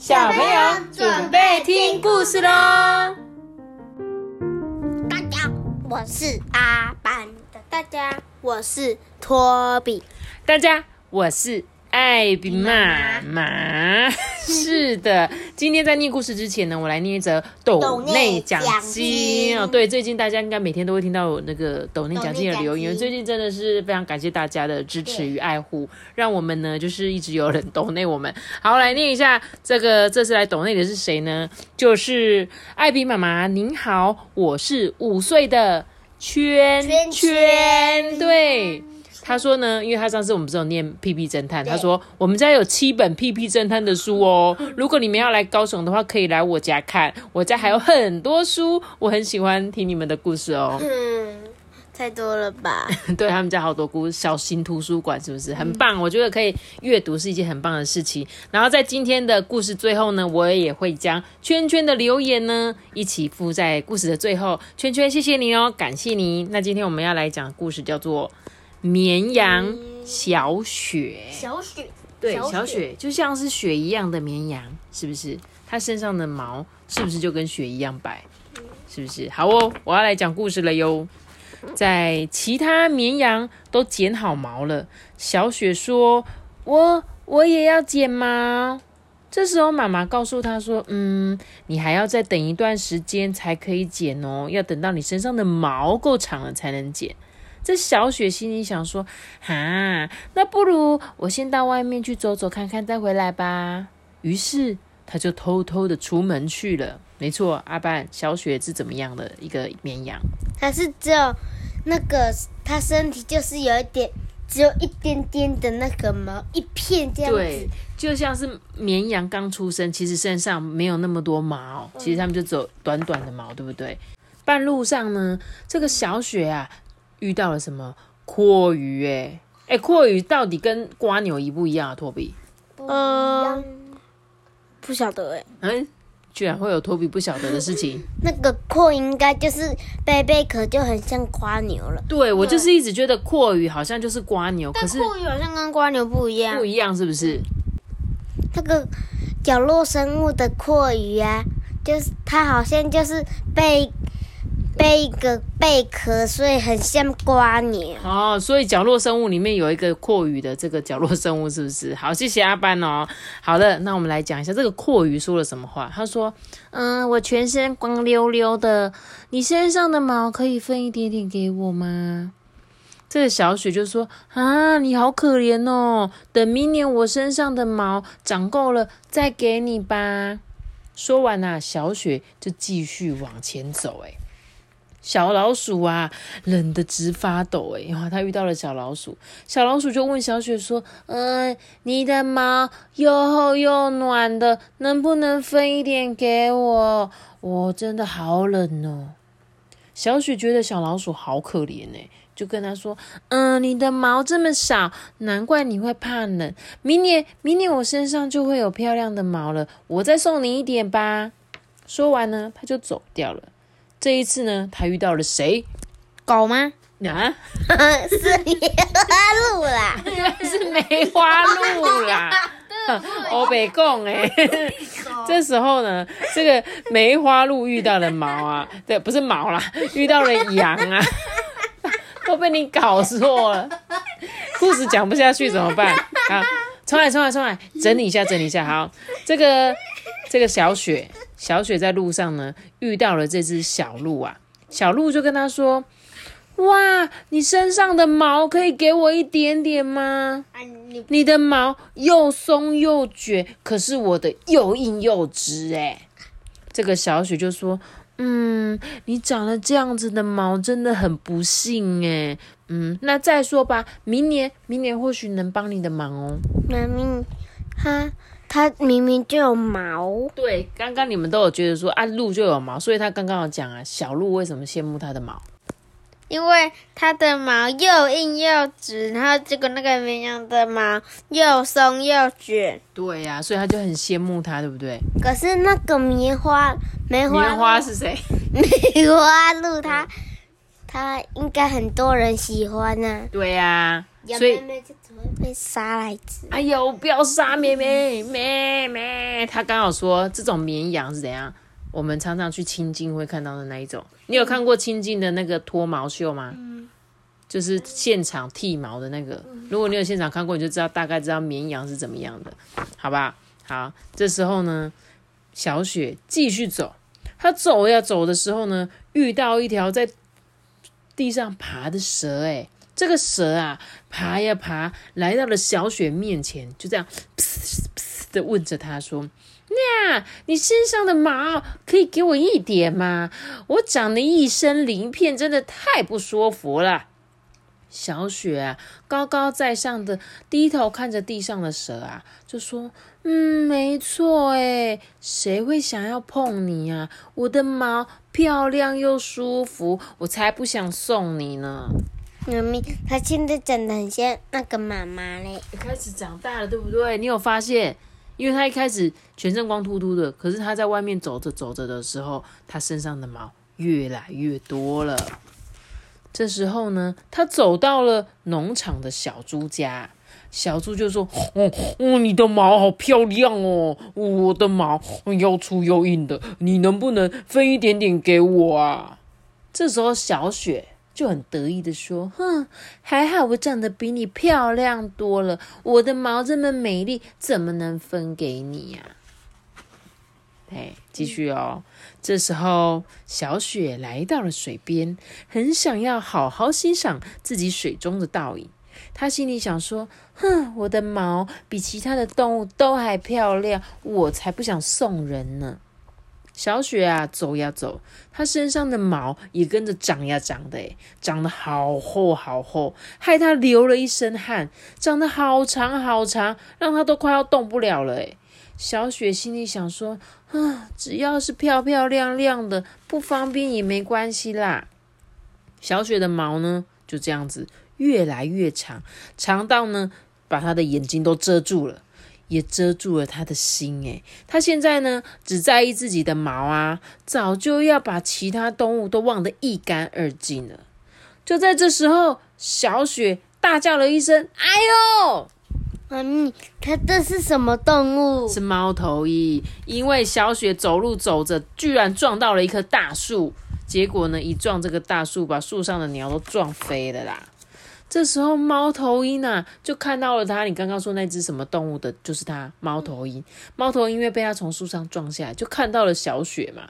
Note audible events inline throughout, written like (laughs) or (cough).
小朋友准备听故事喽！大家，我是阿班的。大家，我是托比。大家，我是艾比妈妈。(laughs) 是的，今天在念故事之前呢，我来念一则斗内奖金哦。对，最近大家应该每天都会听到那个斗内奖金的留言。最近真的是非常感谢大家的支持与爱护，让我们呢就是一直有人斗内我们。好，来念一下这个，这次来斗内的是谁呢？就是艾比妈妈，您好，我是五岁的圈圈，对。他说呢，因为他上次我们不是有念屁屁侦探，他说我们家有七本屁屁侦探的书哦。如果你们要来高雄的话，可以来我家看，我家还有很多书，我很喜欢听你们的故事哦。嗯，太多了吧？(laughs) 对他们家好多故事小型图书馆是不是很棒？我觉得可以阅读是一件很棒的事情。然后在今天的故事最后呢，我也会将圈圈的留言呢一起附在故事的最后。圈圈，谢谢你哦，感谢你。那今天我们要来讲故事，叫做。绵羊小雪，小雪对小雪就像是雪一样的绵羊，是不是？它身上的毛是不是就跟雪一样白？是不是？好哦，我要来讲故事了哟。在其他绵羊都剪好毛了，小雪说：“我我也要剪毛。”这时候妈妈告诉他说：“嗯，你还要再等一段时间才可以剪哦，要等到你身上的毛够长了才能剪。”这小雪心里想说：“哈，那不如我先到外面去走走看看，再回来吧。”于是他就偷偷的出门去了。没错，阿半，小雪是怎么样的一个绵羊？它是只有那个，它身体就是有一点，只有一点点的那个毛，一片这样子。对，就像是绵羊刚出生，其实身上没有那么多毛，其实它们就只有短短的毛，对不对？半路上呢，这个小雪啊。遇到了什么阔鱼？哎哎，阔鱼到底跟瓜牛一不一样啊？托比，嗯，不晓得哎。嗯，居然会有托比不晓得的事情。(laughs) 那个阔应该就是背贝壳就很像瓜牛了。对，我就是一直觉得阔鱼好像就是瓜牛，可是阔鱼好像跟瓜牛不一样。不一样是不是？那个角落生物的阔鱼啊，就是它好像就是被。背一个贝壳，所以很像瓜牛哦。所以角落生物里面有一个阔鱼的这个角落生物，是不是？好，谢谢阿班哦。好的，那我们来讲一下这个阔鱼说了什么话。他说：“嗯，我全身光溜溜的，你身上的毛可以分一点点给我吗？”这个小雪就说：“啊，你好可怜哦，等明年我身上的毛长够了再给你吧。”说完啊，小雪就继续往前走。哎。小老鼠啊，冷得直发抖哎！然后他遇到了小老鼠，小老鼠就问小雪说：“嗯，你的毛又厚又暖的，能不能分一点给我？我真的好冷哦。”小雪觉得小老鼠好可怜哎，就跟他说：“嗯，你的毛这么少，难怪你会怕冷。明年，明年我身上就会有漂亮的毛了，我再送你一点吧。”说完呢，他就走掉了。这一次呢，他遇到了谁？狗吗？啊，(laughs) (laughs) 是梅花鹿啦，是梅花鹿啦。我北贡哎，这时候呢，这个梅花鹿遇到了毛啊，对，不是毛啦，遇到了羊啊，都被你搞错了。故事讲不下去怎么办？啊，重来，重来，重来，整理一下，整理一下。好，这个这个小雪。小雪在路上呢，遇到了这只小鹿啊。小鹿就跟他说：“哇，你身上的毛可以给我一点点吗？你的毛又松又卷，可是我的又硬又直。”哎，这个小雪就说：“嗯，你长了这样子的毛，真的很不幸哎。嗯，那再说吧，明年，明年或许能帮你的忙哦。妈咪，哈。”它明明就有毛，对，刚刚你们都有觉得说啊，鹿就有毛，所以他刚刚有讲啊，小鹿为什么羡慕它的毛？因为它的毛又硬又直，然后这个那个绵羊的毛又松又卷。对呀，所以他就很羡慕它，对不对？可是那个棉花，棉花，棉花是谁？(laughs) (laughs) 梅花鹿，它它应该很多人喜欢呢。对呀。有所以妹妹就只会被杀来吃。哎呦，不要杀妹妹，妹妹。他刚好说这种绵羊是怎样？我们常常去亲近会看到的那一种。你有看过亲近的那个脱毛秀吗？就是现场剃毛的那个。如果你有现场看过，你就知道大概知道绵羊是怎么样的，好吧？好，这时候呢，小雪继续走，她走呀走的时候呢，遇到一条在地上爬的蛇、诶，这个蛇啊，爬呀爬，来到了小雪面前，就这样噗噗的问着他说：“那你身上的毛可以给我一点吗？我长得一身鳞片，真的太不舒服了。”小雪啊，高高在上的低头看着地上的蛇啊，就说：“嗯，没错，诶，谁会想要碰你啊？我的毛漂亮又舒服，我才不想送你呢。”妈咪，她现在长得很像那个妈妈嘞。开始长大了，对不对？你有发现？因为它一开始全身光秃秃的，可是它在外面走着走着的时候，它身上的毛越来越多了。这时候呢，他走到了农场的小猪家，小猪就说：“哦哦，你的毛好漂亮哦，我的毛又粗又硬的，你能不能分一点点给我啊？”这时候小雪就很得意的说：“哼，还好我长得比你漂亮多了，我的毛这么美丽，怎么能分给你呀、哎，继续哦。这时候，小雪来到了水边，很想要好好欣赏自己水中的倒影。她心里想说：“哼，我的毛比其他的动物都还漂亮，我才不想送人呢。”小雪啊，走呀走，她身上的毛也跟着长呀长的，诶，长得好厚好厚，害她流了一身汗，长得好长好长，让她都快要动不了了，诶。小雪心里想说：“啊，只要是漂漂亮亮的，不方便也没关系啦。”小雪的毛呢，就这样子越来越长，长到呢，把她的眼睛都遮住了，也遮住了她的心。诶，她现在呢，只在意自己的毛啊，早就要把其他动物都忘得一干二净了。就在这时候，小雪大叫了一声：“哎呦！”妈咪，它这是什么动物？是猫头鹰，因为小雪走路走着，居然撞到了一棵大树，结果呢，一撞这个大树，把树上的鸟都撞飞了啦。这时候，猫头鹰啊，就看到了它。你刚刚说那只什么动物的，就是它，猫头鹰。猫头鹰因为被它从树上撞下来，就看到了小雪嘛。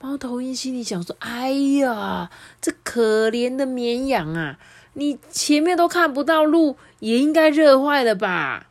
猫头鹰心里想说：“哎呀，这可怜的绵羊啊，你前面都看不到路，也应该热坏了吧？”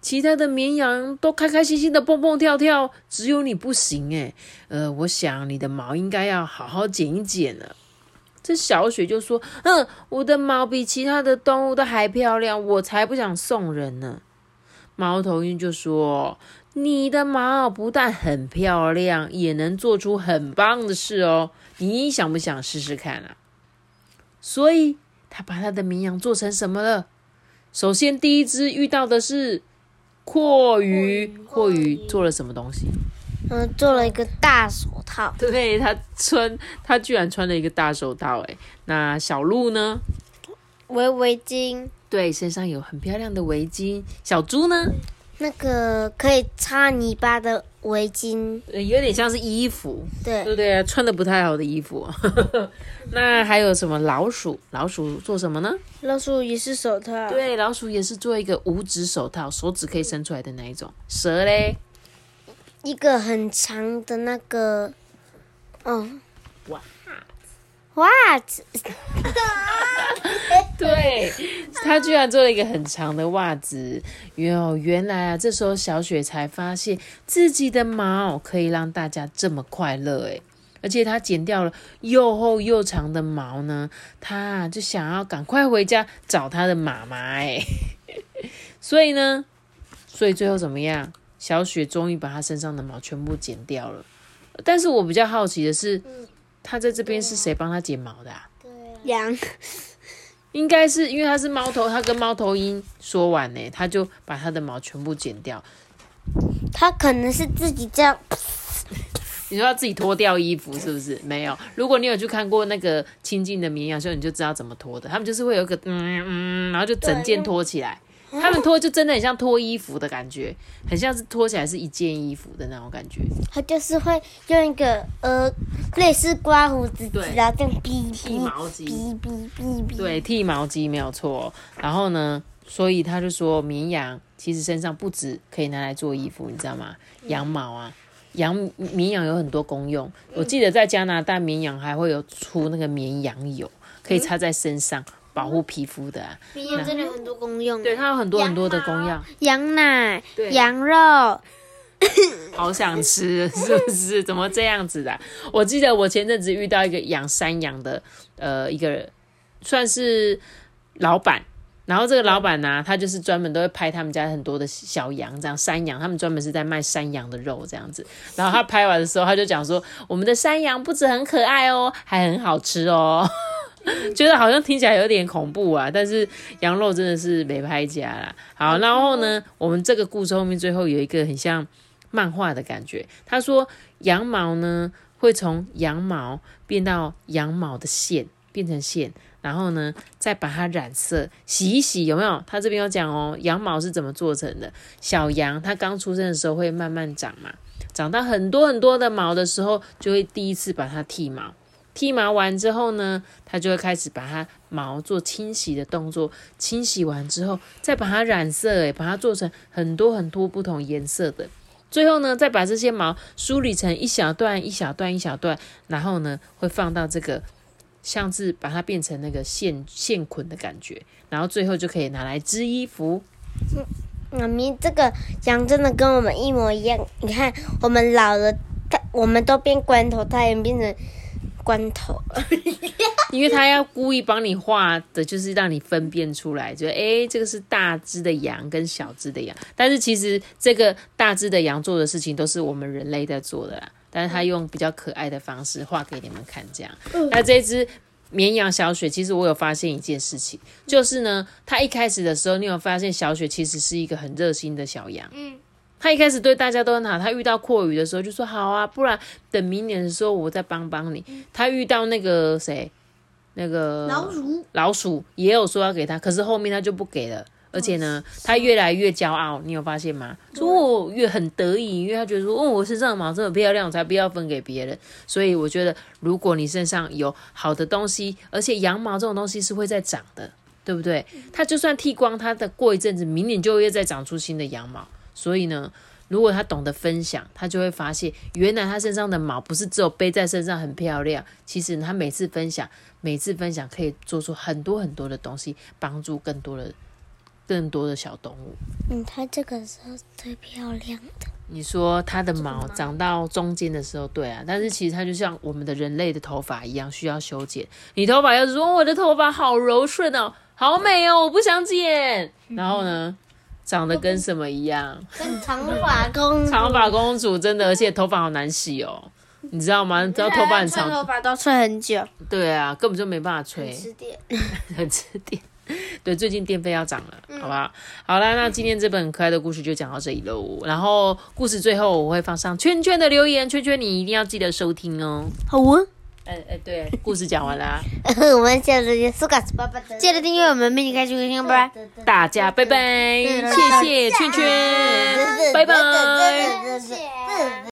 其他的绵羊都开开心心的蹦蹦跳跳，只有你不行诶。呃，我想你的毛应该要好好剪一剪了。这小雪就说：“嗯，我的毛比其他的动物都还漂亮，我才不想送人呢。”猫头鹰就说：“你的毛不但很漂亮，也能做出很棒的事哦。你想不想试试看啊？”所以他把他的绵羊做成什么了？首先，第一只遇到的是。阔鱼，阔鱼做了什么东西？嗯，做了一个大手套。对，他穿，他居然穿了一个大手套。哎，那小鹿呢？围围巾。对，身上有很漂亮的围巾。小猪呢？那个可以擦泥巴的围巾，有点像是衣服。对，对不对？穿的不太好的衣服。(laughs) 那还有什么老鼠？老鼠做什么呢？老鼠也是手套。对，老鼠也是做一个五指手套，手指可以伸出来的那一种。蛇嘞？一个很长的那个，哦，袜袜子。对，他居然做了一个很长的袜子。哟，原来啊，这时候小雪才发现自己的毛可以让大家这么快乐诶而且他剪掉了又厚又长的毛呢，他就想要赶快回家找他的妈妈诶 (laughs) 所以呢，所以最后怎么样？小雪终于把她身上的毛全部剪掉了。但是我比较好奇的是，他在这边是谁帮他剪毛的啊？对羊。应该是因为他是猫头，他跟猫头鹰说完呢，他就把他的毛全部剪掉。他可能是自己这样，你说他自己脱掉衣服是不是？没有。如果你有去看过那个亲近的绵羊秀，你就知道怎么脱的。他们就是会有一个嗯嗯，然后就整件脱起来。他们脱就真的很像脱衣服的感觉，很像是脱起来是一件衣服的那种感觉。他就是会用一个呃类似刮胡子，对然后这样哔剃毛机哔哔哔哔。对，剃毛机没有错。然后呢，所以他就说，绵羊其实身上不止可以拿来做衣服，你知道吗？羊毛啊，羊绵羊有很多功用。我记得在加拿大，绵羊还会有出那个绵羊油，可以擦在身上。保护皮肤的、啊，绵羊真的有很多功用。对，它有很多很多的功用，羊奶、羊肉，好想吃，是不是？怎么这样子的啊、我记得我前阵子遇到一个养山羊的，呃，一个算是老板，然后这个老板呢、他就是专门都会拍他们家很多的小羊，这样山羊，他们专门是在卖山羊的肉这样子。然后他拍完的时候，他就讲说，我们的山羊不止很可爱哦，还很好吃哦。(laughs) 觉得好像听起来有点恐怖啊，但是羊肉真的是没拍家啦。好，然后呢，我们这个故事后面最后有一个很像漫画的感觉。他说羊毛呢会从羊毛变到羊毛的线，变成线，然后呢再把它染色，洗一洗，有没有？他这边有讲哦，羊毛是怎么做成的？小羊它刚出生的时候会慢慢长嘛，长到很多很多的毛的时候，就会第一次把它剃毛。剃毛完之后呢，它就会开始把它毛做清洗的动作。清洗完之后，再把它染色，诶，把它做成很多很多不同颜色的。最后呢，再把这些毛梳理成一小段、一小段、一小段，然后呢，会放到这个像是把它变成那个线线捆的感觉，然后最后就可以拿来织衣服。妈咪，这个羊真的跟我们一模一样。你看，我们老了，它我们都变光头，它也变成关头。(laughs) 因为他要故意帮你画的，就是让你分辨出来，就诶，这个是大只的羊跟小只的羊。但是其实这个大只的羊做的事情都是我们人类在做的啦，但是他用比较可爱的方式画给你们看，这样。那这只绵羊小雪，其实我有发现一件事情，就是呢，它一开始的时候，你有发现小雪其实是一个很热心的小羊。嗯。他一开始对大家都很好，他遇到阔鱼的时候就说好啊，不然等明年的时候我再帮帮你。他遇到那个谁，那个老鼠，老鼠也有说要给他，可是后面他就不给了。而且呢，他越来越骄傲，你有发现吗？说我越很得意，因为他觉得说，哦，我身上的毛这么漂亮，我才不要分给别人。所以我觉得，如果你身上有好的东西，而且羊毛这种东西是会再长的，对不对？它就算剃光，它的过一阵子，明年就会再长出新的羊毛。所以呢，如果他懂得分享，他就会发现，原来他身上的毛不是只有背在身上很漂亮，其实他每次分享，每次分享可以做出很多很多的东西，帮助更多的、更多的小动物。嗯，它这个时候最漂亮的。你说它的毛长到中间的时候，对啊，但是其实它就像我们的人类的头发一样，需要修剪。你头发要是说我的头发好柔顺哦，好美哦，我不想剪，然后呢，长得跟什么一样？跟长发公主长发公主真的，而且头发好难洗哦，你知道吗？你知道头发很长头长，发都吹很久，对啊，根本就没办法吹，吃点。很吃电。对，最近电费要涨了，好不好？好啦，那今天这本可爱的故事就讲到这里喽。然后故事最后我会放上圈圈的留言，圈圈你一定要记得收听哦。好啊。哎哎，对，故事讲完啦，(laughs) 我们下次见，苏卡斯爸爸的，记得订阅我们，并且开启微信，拜拜。大家拜拜，谢谢圈圈，拜拜。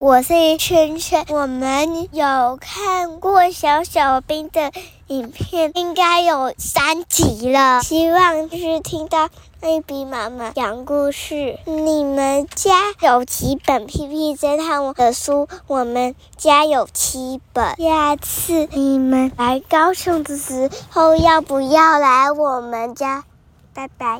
我是圈圈，我们有看过小小兵的影片，应该有三集了。希望就是听到艾比妈妈讲故事。你们家有几本《屁屁侦探》的书？我们家有七本。下次你们来高雄的时候，要不要来我们家？拜拜。